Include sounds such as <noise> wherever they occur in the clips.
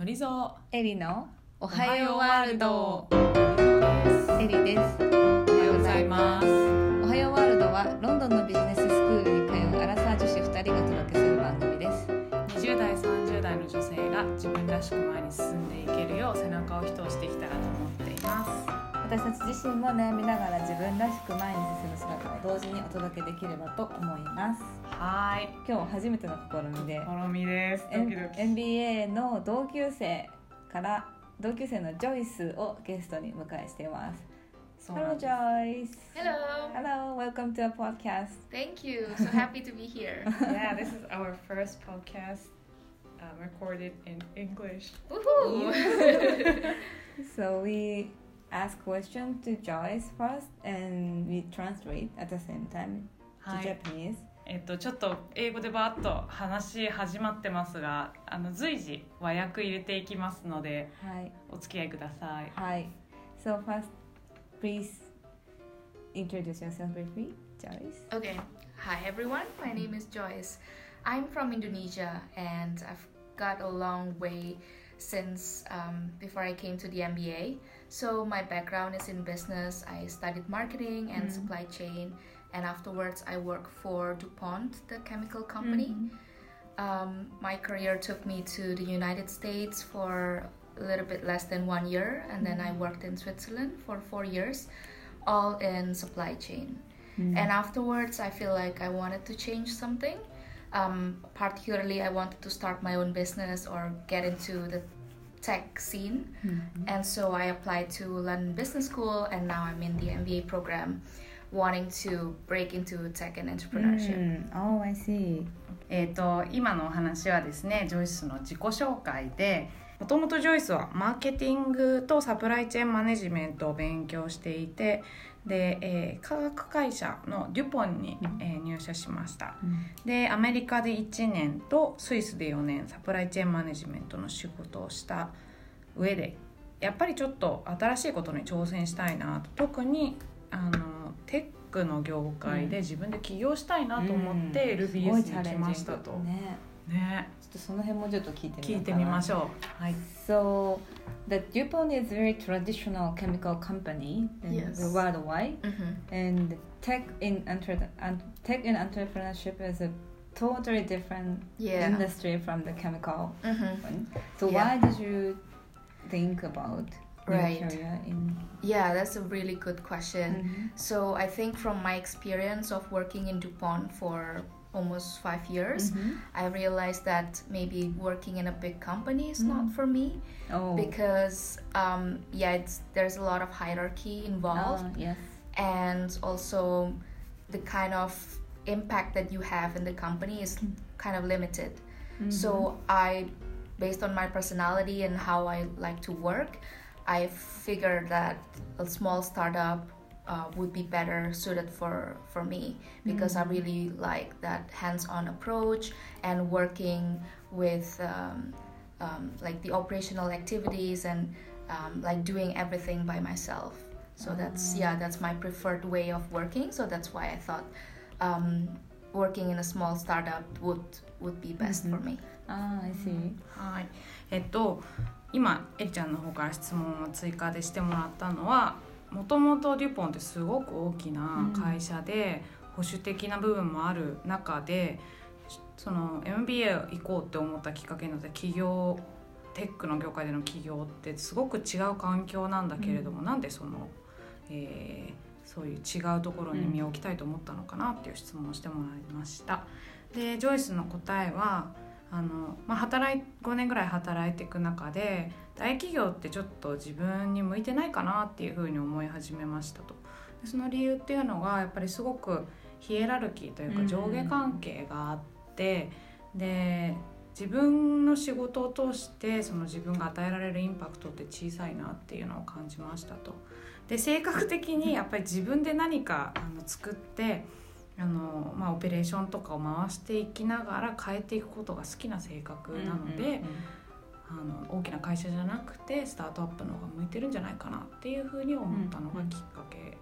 のりぞエリのおおはようワールド。エリです。おはようございます。おはようワールドはロンドンのビジネススクールに通うアラサー女子2人がお届けする番組です。20代30代の女性が自分らしく前に進んでいけるよう背中を一押してきたらと思っています私たち自身も悩みながら自分らしく前に進む姿を同時にお届けできればと思いますはーい今日初めての試みで好みですドキドキ NBA の同級生から同級生のジョイスをゲストに迎えしています Hello Joyce Hello. Hello welcome to our podcast Thank you. So happy to be here. Yeah this is our first podcast uh, recorded in English Woohoo! So we ask questions to Joyce first and we translate at the same time to はい Japanese. えっとちょっと英語でバーッと話始まってますがあの随時和訳入れていきますのではい。お付き合いくださいはい。So first, please introduce yourself briefly, Joyce. okay. Hi everyone. My name is Joyce. I'm from Indonesia and I've got a long way since um, before I came to the MBA. So my background is in business. I studied marketing and Mm. supply chain, and afterwards I work for DuPont, the chemical company. Um, my career took me to the United States for a little bit less than one year, and then I worked in Switzerland for four years, all in supply chain. Mm. And afterwards, I feel like I wanted to change something. Um, particularly, I wanted to start my own business or get into the tech scene. Mhm. And so I applied to London Business School, and now I'm in the MBA program, wanting to break into tech and entrepreneurship. Mm. Oh, I see. えー、と今のお話はですねジョイスの自己紹介でもともとジョイスはマーケティングとサプライチェーンマネジメントを勉強していて で、えー科学会社のデュポンに、えー入社しました。でアメリカで1年とスイスで4年サプライチェーンマネジメントの仕事をした上でやっぱりちょっと新しいことに挑戦したいなと。特にあのテックの業界で自分で起業したいなと思って LBS に来ましたと。ね。ね、ちょっとその辺もちょっと聞いてみ聞いうてよかな。みましょう。はい。 So, the DuPont is a very traditional chemical company in Yes. worldwide, Mhm. and tech in entre- and tech and entrepreneurship is a totally different Yeah. industry from the chemical Mhm. one. So, Yeah. why did you think about your Right. career in? Yeah, that's a really good question. Mhm. So I think from my experience of working in DuPont for almost five years, Mhm. I realized that maybe working in a big company is not Mm. for me Oh, because um, yeah, it's there's a lot of hierarchy involved oh, yes. and also the kind of impact that you have in the company is Mm. kind of limited. Mhm. So I, based on my personality and how I like to work, I figured that a small startup uh, would be better suited for for me because I Mhm. really like that hands-on approach and working with um, um, like the operational activities and um, like doing everything by myself. So that's Ah. yeah, that's my preferred way of working. So that's why I thought um, working in a small startup would would be best for Mhm. me. Ah, I see. はい。えっと今エリちゃんの方から質問を追加でしてもらったのは、 もともとデュポンってすごく大きな会社で、保守的な部分もある中で、その MBA 行こうって思ったきっかけになった企業テックの業界での企業ってすごく違う環境なんだけれども、なんでその、えーそういう違うところに身を置きたいと思ったのかなっていう質問をしてもらいました。でジョイスの答えはあの、まあ、働い5年ぐらい働いていく中で大企業ってちょっと自分に向いてないかなっていうふうに思い始めましたとでその理由っていうのがやっぱりすごくヒエラルキーというかうん上下関係があって、で自分の仕事を通してその自分が与えられるインパクトって小さいなっていうのを感じましたと。で性格的にやっぱり自分で何かあの作ってあの、まあ、オペレーションとかを回していきながら変えていくことが好きな性格なので、あの大きな会社じゃなくてスタートアップの方が向いてるんじゃないかなっていうふうに思ったのがきっかけ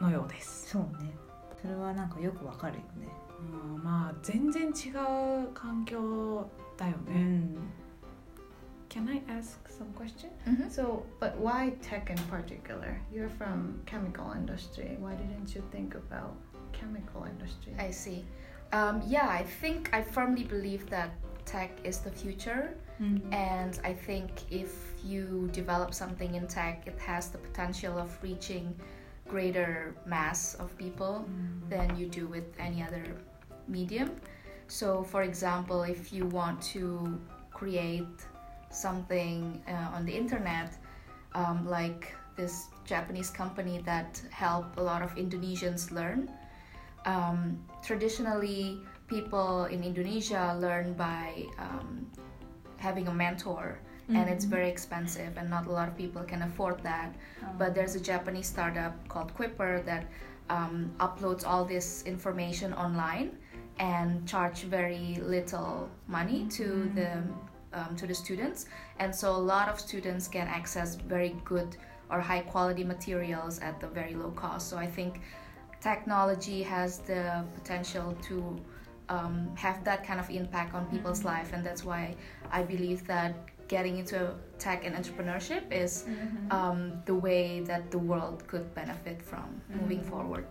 のようです。そうね。それはなんかよくわかるよね。うんまあ全然違う環境だよね。うん。Can I ask some question? Mhm. So, but why tech in particular? You're from chemical industry. Why didn't you think about chemical industry? I see. Um, yeah, I think I firmly believe that tech is the future. Mm-hmm. And I think if you develop something in tech, it has the potential of reaching greater mass of people than you do with any other medium. So, for example, if you want to create something uh, on the internet, um, like this Japanese company that help a lot of Indonesians learn. Um, traditionally, people in Indonesia learn by um, having a mentor, and it's very expensive, and not a lot of people can afford that. But there's a Japanese startup called Quipper that um, uploads all this information online and charge very little money to the um, to the students, and so a lot of students can access very good or high quality materials at the very low cost. So I think technology has the potential to um, have that kind of impact on people's life, and that's why I believe that getting into tech and entrepreneurship is um, the way that the world could benefit from moving forward.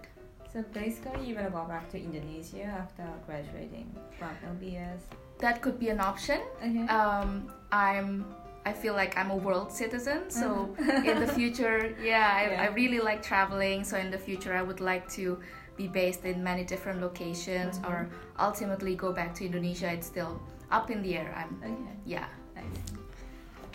So basically, you will go back to Indonesia after graduating from LBS. That could be an option. Okay. Um, I'm. I feel like I'm a world citizen, so in the future, yeah, I, Yeah. I really like traveling. So in the future, I would like to be based in many different locations, or ultimately go back to Indonesia. It's still up in the air. I'm, okay. yeah. Nice.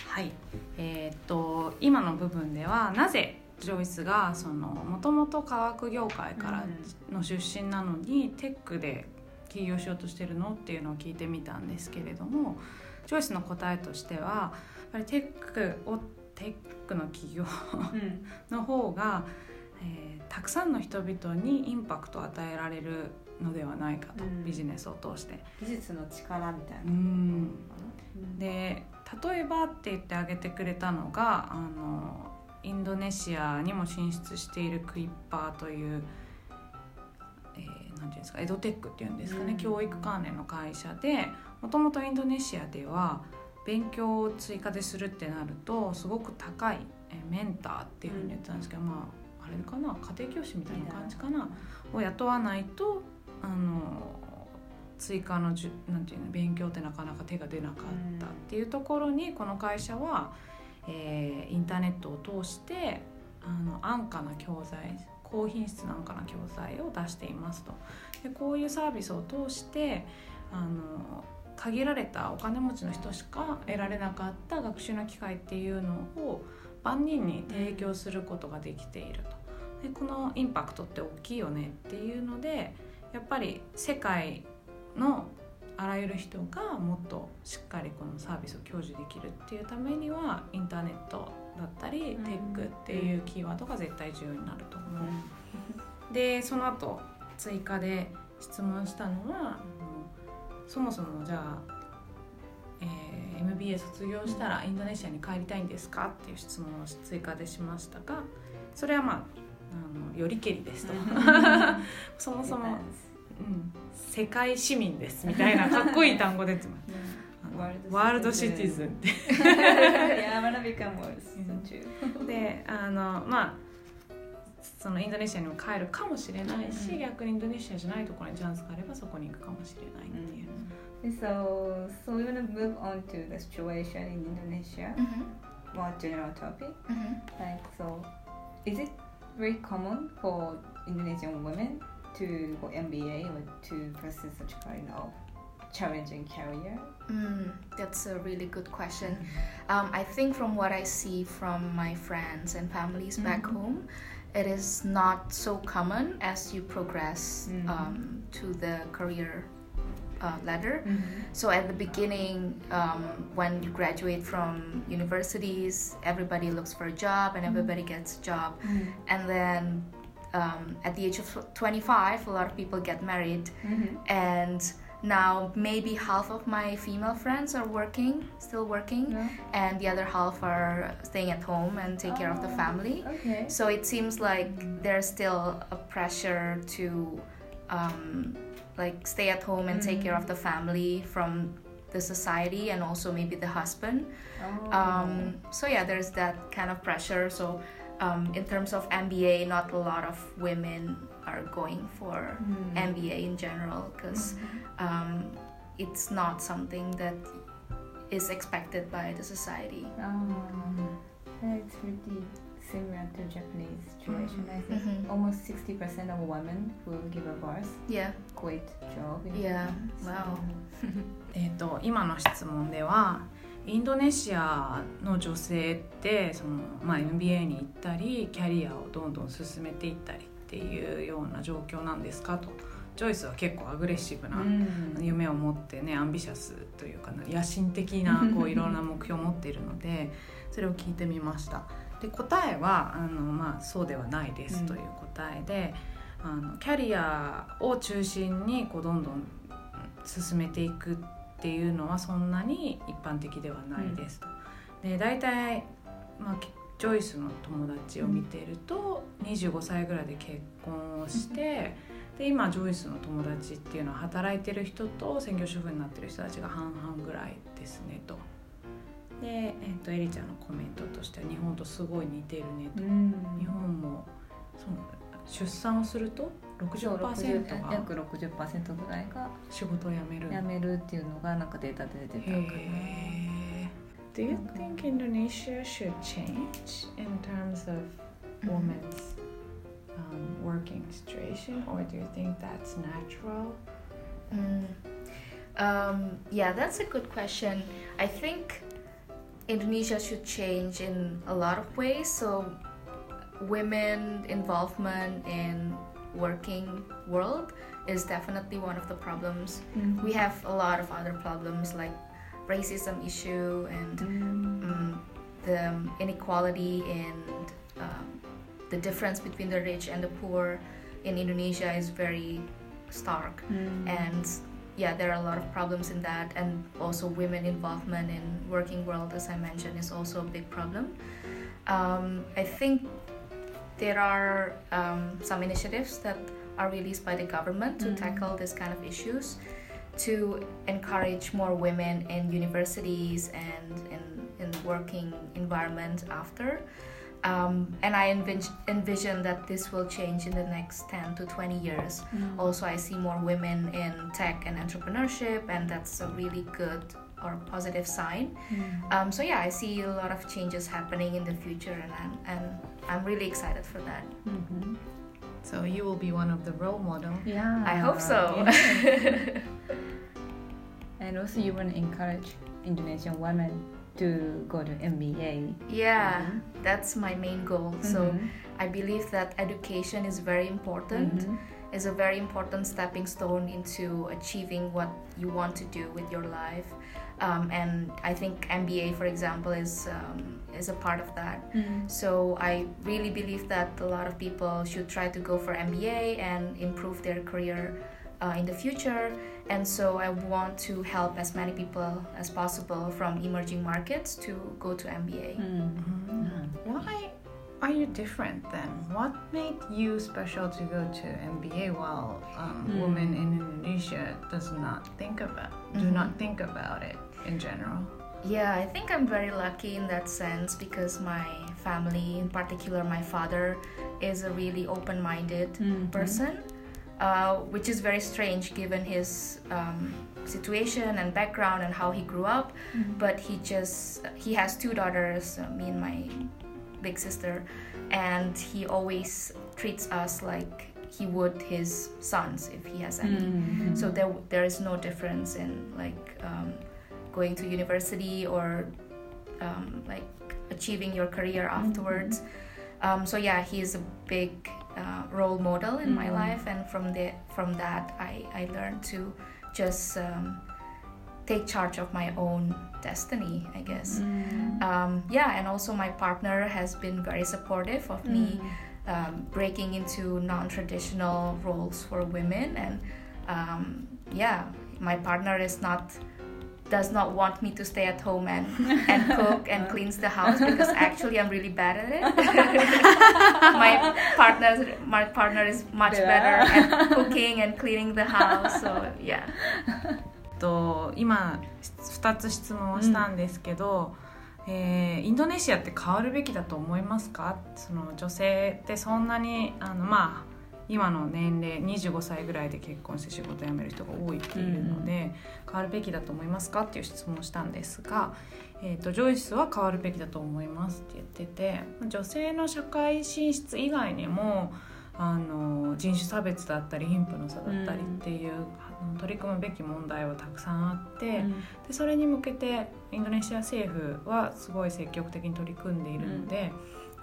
はい、えーっと今の部分ではなぜジョイスがそのもともと科学業界からの出身なのに、テックで起業しようとしてるのっていうのを聞いてみたんですけれどもジョイスの答えとしてはやっぱりテックをテックの企業の方が、えーたくさんの人々にインパクトを与えられるのではないかと、うんビジネスを通して。技術の力みたいな。で例えばって言ってあげてくれたのがあのインドネシアにも進出しているクイッパーという、えーなんていうんですかエドテックっていうんですかね、うん教育関連の会社でもともとインドネシアでは勉強を追加でするってなるとすごく高いえーメンターっていうふうに言ってたんですけど、まああれかな？家庭教師みたいな感じかな？を雇わないとあの追加のじゅなんていうの勉強ってなかなか手が出なかったっていうところにこの会社は、えーインターネットを通してあの安価な教材高品質な安価な教材を出していますと。でこういうサービスを通してあの限られたお金持ちの人しか得られなかった学習の機会っていうのを万人に提供することができていると。でこのインパクトって大きいよねっていうのでやっぱり世界のあらゆる人がもっとしっかりこのサービスを享受できるっていうためにはインターネットだったり、うんテックっていうキーワードが絶対重要になると思う。でその後追加で質問したのはそもそもじゃあ、えー MBA 卒業したらインドネシアに帰りたいんですか？っていう質問を追加でしましたがそれはまああのよりけりですと。<laughs> そもそも、うん、世界市民ですみたいなかっこいい単語出てます。ワールドシティズ。ンって. <laughs> であのまあそのインドネシアにも帰るかもしれないし、うん逆にインドネシアじゃないところにチャンスがあればそこに行くかもしれないっていう。 So, so we wanna move on to the situation in Indonesia. Mm-hmm. More general topic. Mm-hmm. Like, so, is it very common for Indonesian women to go MBA or to pursue such kind of challenging career? Mm, that's a really good question. Um, I think from what I see from my friends and families back Mhm. home, it is not so common as you progress Mhm. um, to the career uh, ladder. Mm-hmm. So at the beginning, um, when you graduate from universities, everybody looks for a job and everybody gets a job. And then um, at the age of 25, a lot of people get married. Mm-hmm. And now maybe half of my female friends are working, still working, Yeah. and the other half are staying at home and take care of the Oh. family. Okay. So it seems like there's still a pressure to um, like stay at home and take care of the family from the society and also maybe the husband. Oh. Um, so yeah, there's that kind of pressure. So um, in terms of MBA, not a lot of women are going for Mm. MBA in general because um, it's not something that is expected by the society. Oh. Yeah, it's pretty similar to Japanese situation. I think Mhm. almost 60% of women who give a birth Yeah. quit job. in Yeah. Japan. So- Wow. <laughs> えー、と今の質問では インドネシアの女性ってその、まあ、MBA に行ったりキャリアをどんどん進めていったりっていうような状況なんですかと。ジョイスは結構アグレッシブなうん。夢を持ってねアンビシャスというかな野心的な <laughs> こういろんな目標を持っているのでそれを聞いてみました。で答えはあの、まあ、そうではないですという答えで、あのキャリアを中心にこうどんどん進めていくっていうのはそんなに一般的ではないですと。で大体、まあ、きジョイスの友達を見ていると25歳ぐらいで結婚をして。で今ジョイスの友達っていうのは働いてる人と専業主婦になってる人たちが半々ぐらいですねと。で、えっとエリちゃんのコメントとしては日本とすごい似てるねと。うん日本もそう出産をすると60 60%が約60%ぐらいが仕事を辞める。辞めるっていうのがなんかデータで出てたから。へー Do you think Indonesia should change in terms of women's um, working situation, or do you think that's natural? Mm. Um, yeah, that's a good question. I think Indonesia should change in a lot of ways. So, women involvement in working world is definitely one of the problems. Mm. We have a lot of other problems like racism issue and Mm. um, the inequality and um, the difference between the rich and the poor in Indonesia is very stark Mm. and yeah there are a lot of problems in that and also women involvement in working world as i mentioned is also a big problem um, i think there are um, some initiatives that are released by the government to Mm. tackle this kind of issues to encourage more women in universities and in, in working environment after um, and I envis- envision that this will change in the next 10 to 20 years. Mm. Also, I see more women in tech and entrepreneurship, and that's a really good or positive sign. Mm. Um, so yeah, I see a lot of changes happening in the future, and I'm, and I'm really excited for that. Mhm. So you will be one of the role model. Yeah. I hope so. yeah. <laughs> and also, you want to encourage Indonesian women to go to MBA. yeah, that's my main goal. So Mhm. I believe that education is very important. Is a very important stepping stone into achieving what you want to do with your life. Um, and I think MBA, for example, is um, is a part of that. Mm. So I really believe that a lot of people should try to go for MBA and improve their career uh, in the future. And so I want to help as many people as possible from emerging markets to go to MBA. Mm. Why are you different then? What made you special to go to MBA while um, Mm. women in Indonesia does not think about do Mhm. not think about it in general? Yeah, I think I'm very lucky in that sense because my family, in particular my father, is a really open minded Mhm. person, uh, which is very strange given his um, situation and background and how he grew up. Mhm. But he just, he has two daughters, uh, me and my big sister, and he always treats us like he would his sons if he has any. Mhm. So there there is no difference in like um, going to university or um, like achieving your career afterwards. Um, so yeah, he is a big uh, role model in my Mhm. life, and from the from that, I I learned to just um, take charge of my own destiny, I guess. Mm. Um, yeah, and also my partner has been very supportive of me Mm. um, breaking into non-traditional roles for women and um, yeah my partner is not does not want me to stay at home and, and <laughs> cook and cleans the house because actually I'm really bad at it. <laughs> my partner my partner is much Yeah. better at cooking and cleaning the house. So yeah. <laughs> と今2つ質問をしたんですけど、えーインドネシアって変わるべきだと思いますか？その女性ってそんなにあのまあ今の年齢25歳ぐらいで結婚して仕事辞める人が多いっていうので、変わるべきだと思いますか？っていう質問をしたんですが、えー、とジョイスは変わるべきだと思いますって言ってて女性の社会進出以外にもあの人種差別だったり貧富の差だったりっていう、取り組むべき問題はたくさんあって、でそれに向けてインドネシア政府はすごい積極的に取り組んでいるので、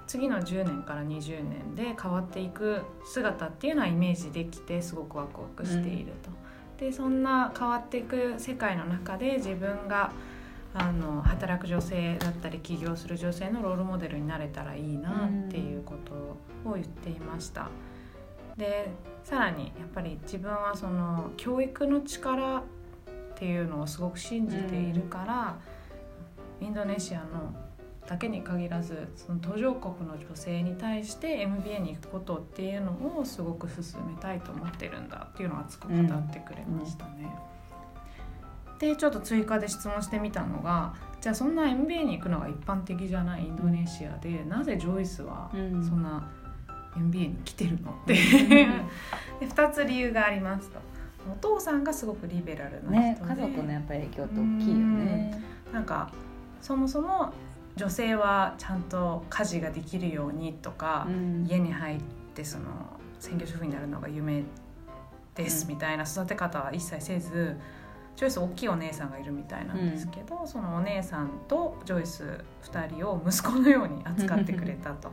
次の10年から20年で変わっていく姿っていうのはイメージできてすごくワクワクしていると。でそんな変わっていく世界の中で自分があの働く女性だったり起業する女性のロールモデルになれたらいいなっていうことを言っていました。でさらにやっぱり自分はその教育の力っていうのをすごく信じているから、インドネシアのだけに限らずその途上国の女性に対して MBA に行くことっていうのをすごく進めたいと思ってるんだっていうのを熱く語ってくれましたね。でちょっと追加で質問してみたのがじゃあそんな MBA に行くのが一般的じゃないインドネシアでなぜジョイスはうん。そんな MBA に来てるのって。うん。で2つ理由がありますと。お父さんがすごくリベラルなね人で、家族のやっぱり影響って大きいよね。なんかそもそも女性はちゃんと家事ができるようにとか、うん。家に入ってその専業主婦になるのが夢ですうん。みたいな育て方は一切せず、ジョイス大きいお姉さんがいるみたいなんですけど、そのお姉さんとジョイス2人を息子のように扱ってくれたと。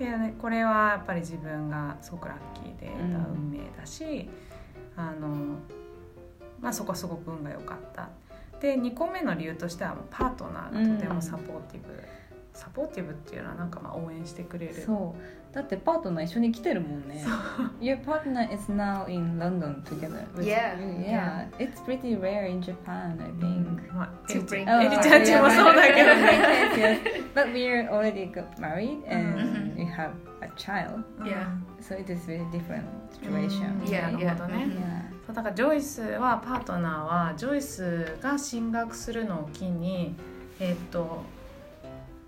でね、これはやっぱり自分がすごくラッキーで得た運命だし、あのまあ、そこはすごく運が良かった。で2個目の理由としてはパートナーがとてもサポーティブ、サポーティブっていうのはなんかまあ応援してくれるそうだってパートナー一緒に来てるもんね Your partner is now in London together with Yeah. you. Yeah It's pretty rare in Japan I think まあ、To エリち bring ゃんちもそうだけどね。But we're already got married and Mhm. we have a child, Yeah. so it is very different situation. うん Yeah, なるほどね yeah. Yeah. そうだからジョイスはパートナーはジョイスが進学するのを機にえっ、と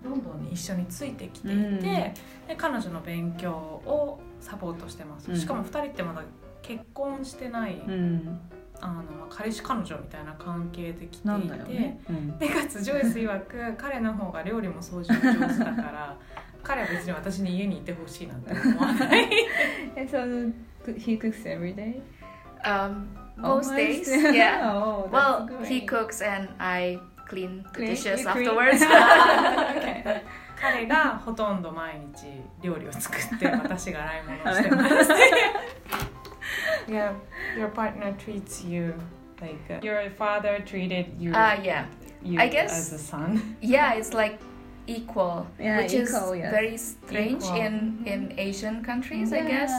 ロンドンに一緒についてきていて、うん。で彼女の勉強をサポートしてます、うん。しかも2人ってまだ結婚してない、うん、あのまあ彼氏彼女みたいな関係で来てなんいて、だよね。うん、でかつジョイス曰く <laughs> 彼の方が料理も掃除も上手だから <laughs> 彼は別に私に家にいてほしいなんて思わない。<laughs> so he cooks every day. Um, most days, yeah. oh, Well, he cooks and I clean the Clean- dishes you clean? afterwards. <laughs> okay. <laughs> 彼がほとんど毎日料理を作って私が洗い物をしてます。yeah, <laughs> your partner treats you like uh, your father treated you, Ah, yeah. you I guess- as a son. Yeah, it's like equal, Yeah, which equal, is yes. very strange Equal. in in Asian countries, I guess.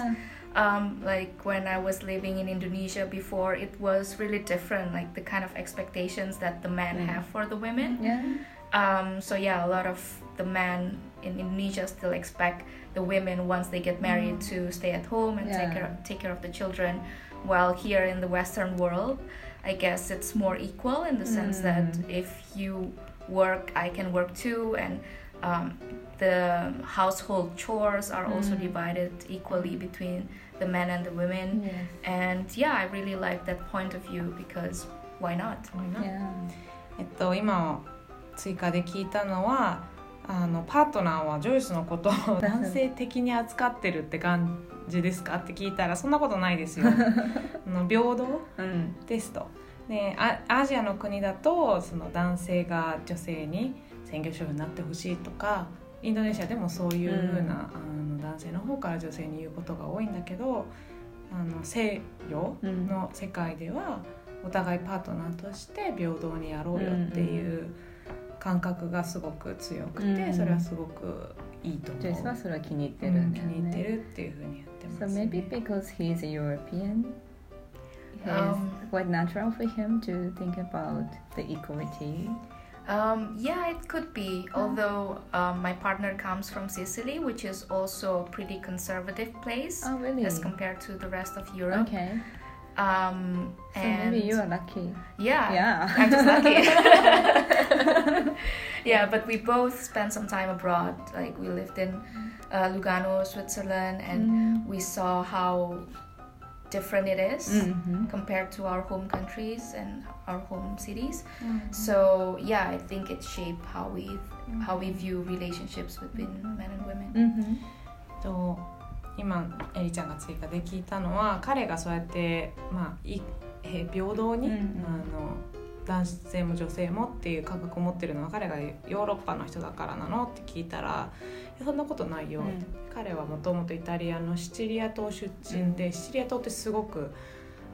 Um, like when I was living in Indonesia before, it was really different, like the kind of expectations that the men Mm. have for the women. Yeah. Um, so yeah, a lot of the men in Indonesia still expect the women once they get married to stay at home and take Yeah. care take care of the children. While here in the Western world, I guess it's more equal in the sense that Mm. if you work, I can work too, and um, the household chores are also Mm. divided equally between the men and the women. Yes. And yeah, I really like that point of view because why not? Yeah. えっと今追加で聞いたのはあのパートナーはジョイスのことを男性的に扱ってるって感じですかって聞いたらそんなことないですよ。あの平等うん。ですと。でアアジアの国だとその男性が女性に専業主婦になってほしいとかインドネシアでもそういうふうな、あの男性の方から女性に言うことが多いんだけどあの西洋うんの世界ではお互いパートナーとして平等にやろうよっていう感覚がすごく強くて、うんそれはすごいいいと思う。ジョイスはそれは気に入ってうんるんだよ気に入ってね。るっていうふうに言ってま So す、ね。maybe because he's European, it's Um, quite natural for him to think about the equality. Um, yeah, it could be. Although um, my partner comes from Sicily, which is also a pretty conservative place Oh, really? as compared to the rest of Europe. Okay. Um, So and maybe you are lucky. yeah, Yeah. <laughs> I'm just lucky. <laughs> yeah, but we both spent some time abroad. Like we lived in uh, Lugano, Switzerland, and Mm. we saw how different it is Mhm. compared to our home countries and our home cities. Mm-hmm. So yeah, I think it shaped how we how we view relationships between men and women. Mhm. と今エリちゃんが追加で聞いたのは彼がそうやって、まあ、いえ平等に、うんうんあの 男性も女性もっていう感覚を持ってるのは彼がヨーロッパの人だからなのって聞いたら「いやそんなことないよ」うん。彼はもともとイタリアのシチリア島出身で、シチリア島ってすごく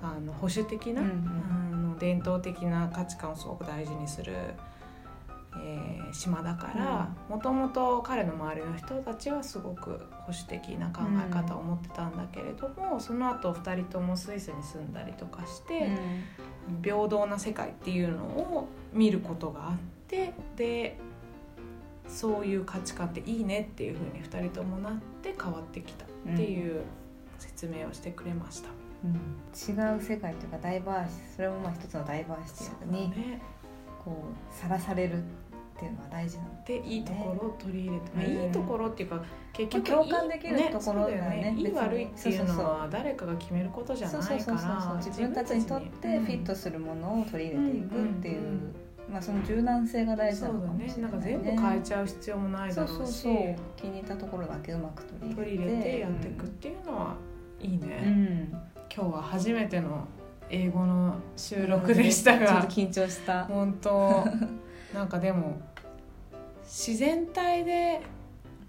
あの保守的な、うん。あの伝統的な価値観をすごく大事にする、えー島だからもともと彼の周りの人たちはすごく保守的な考え方を持ってたんだけれども、その後2人ともスイスに住んだりとかして、平等な世界っていうのを見ることがあってでそういう価値観っていいねっていうふうに2人ともなって変わってきたっていう説明をしてくれました。うん。違う世界というかダイバーシそれもまあ一つのダイバーシティにね、こうさらされる。っていうのは大事なのでいいところを取り入れて、まあうん。いいところっていうか結局まあ共感できるところだよねいい悪いっていうのは誰かが決めることじゃないから自分たちにとってフィットすするものを取り入れていくっていう、うんうんうんまあその柔軟性が大事なのかもしれない、ね。なんか全部変えちゃう必要もないだろうしそうそうそう。気に入ったところだけうまく取り入れてやっていくっていうのはいいね、うん、今日は初めての英語の収録でしたが <laughs> ちょっと緊張した。本当。なんかでも自然体で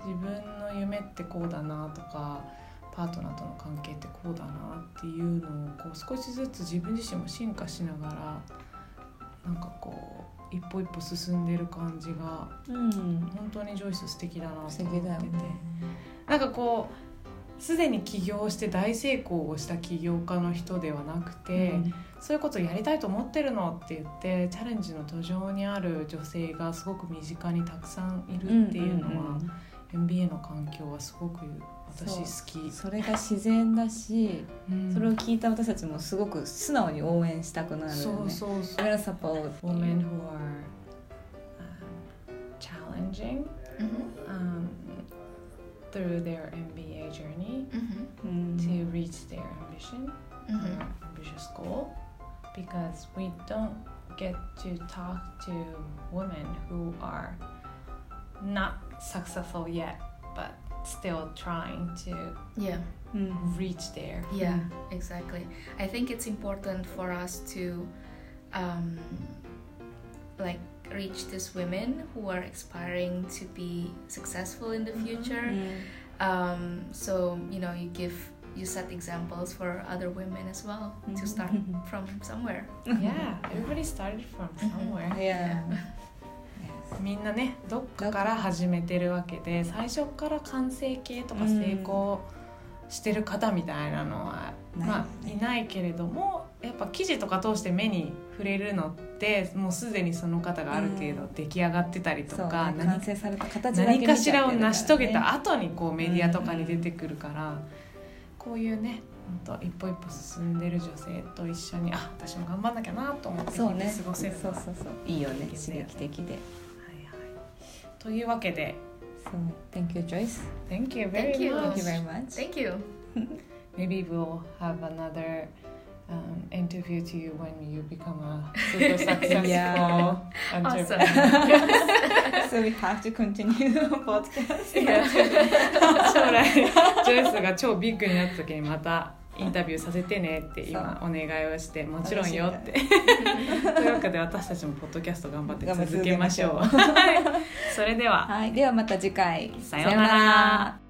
自分の夢ってこうだなとかパートナーとの関係ってこうだなっていうのをこう少しずつ自分自身も進化しながらなんかこう一歩一歩進んでる感じがうん。本当にジョイス素敵だなと思ってて、ね。なんかこうすでに起業して大成功をした起業家の人ではなくて、そういうことをやりたいと思ってるのって言ってチャレンジの途上にある女性がすごく身近にたくさんいるっていうのは、MBA の環境はすごく私好き。それが自然だし、うん。それを聞いた私たちもすごく素直に応援したくなるよね。そうそうそう。We're support Women who are、um, challenging. Mm-hmm. um, through their MBA journey mm-hmm. to reach their ambition, mm-hmm. ambitious goal, because we don't get to talk to women who are not successful yet, but still trying to yeah mm-hmm. reach there. Yeah, exactly. I think it's important for us to um, like reach these women who are aspiring to be successful in the future. うん Um, so you know, you give you set examples for other women as well to start from somewhere. yeah everybody started from somewhere Yeah. みんなねどっかから始めてるわけで最初から完成形とか成功してる方みたいなのは、まあ、いないけれどもやっぱ記事とか通して目に触れるのってもうすでにその方がある程度出来上がってたりとか、ね、何完成された形だけ何かしらを成し遂げ後た後にこうメディアとかに出てくるから、こういうねほんと一歩一歩進んでる女性と一緒にあ私も頑張んなきゃなと思ってそうね。過ごせるそうそうそう。いいよね。刺激的で。はいはい。というわけで。そう。Thank you Joyce. Thank you very Thank you. much. Thank you very much. Thank you. <laughs> Maybe we'll have another um, interview to you when you become a super <laughs> successful Yeah. entrepreneur. <laughs> So we have to continue the podcast. <laughs> 将来ジョイスが超ビッグになった時にまたインタビューさせてねって今お願いをしてもちろんよって。というわけで私たちもポッドキャスト頑張って続けましょう。頑張って続けましょそれでは。はい。ではまた次回。さようなら